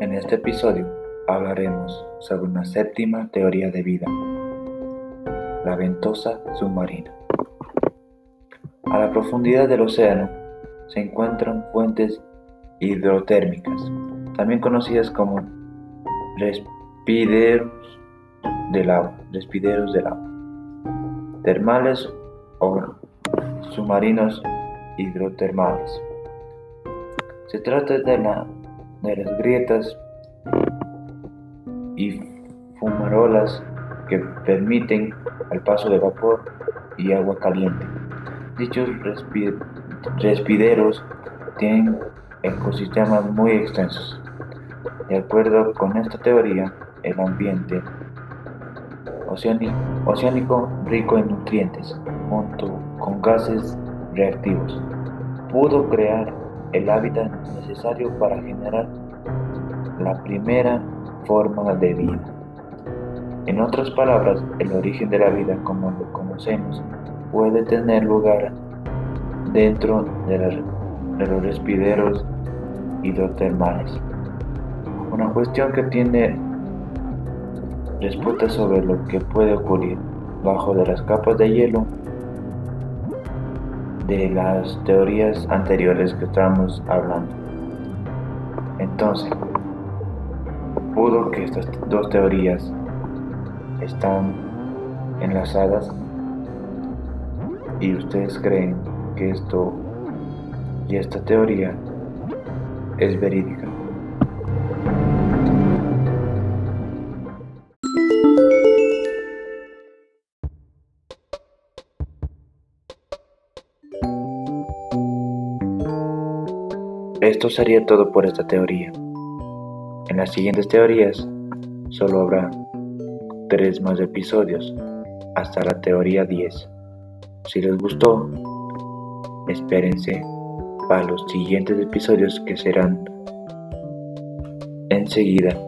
En este episodio hablaremos sobre una séptima teoría de vida, la ventosa submarina. A la profundidad del océano se encuentran fuentes hidrotérmicas, también conocidas como respideros del agua, respideros del agua, termales o submarinos hidrotermales. Se trata de, la, de las grietas y fumarolas que permiten el paso de vapor y agua caliente. Dichos respideros tienen ecosistemas muy extensos. De acuerdo con esta teoría, el ambiente oceánico rico en nutrientes, junto con gases reactivos, pudo crear el hábitat necesario para generar la primera forma de vida. En otras palabras, el origen de la vida como lo conocemos puede tener lugar dentro de, los respideros hidrotermales. Una cuestión que tiene respuesta sobre lo que puede ocurrir bajo de las capas de hielo de las teorías anteriores que estamos hablando. Entonces, pudo que estas dos teorías están enlazadas y ustedes creen que esto y esta teoría es verídica. Esto sería todo por esta teoría. En las siguientes teorías solo habrá tres más episodios hasta la teoría 10. Si les gustó, espérense para los siguientes episodios que serán enseguida.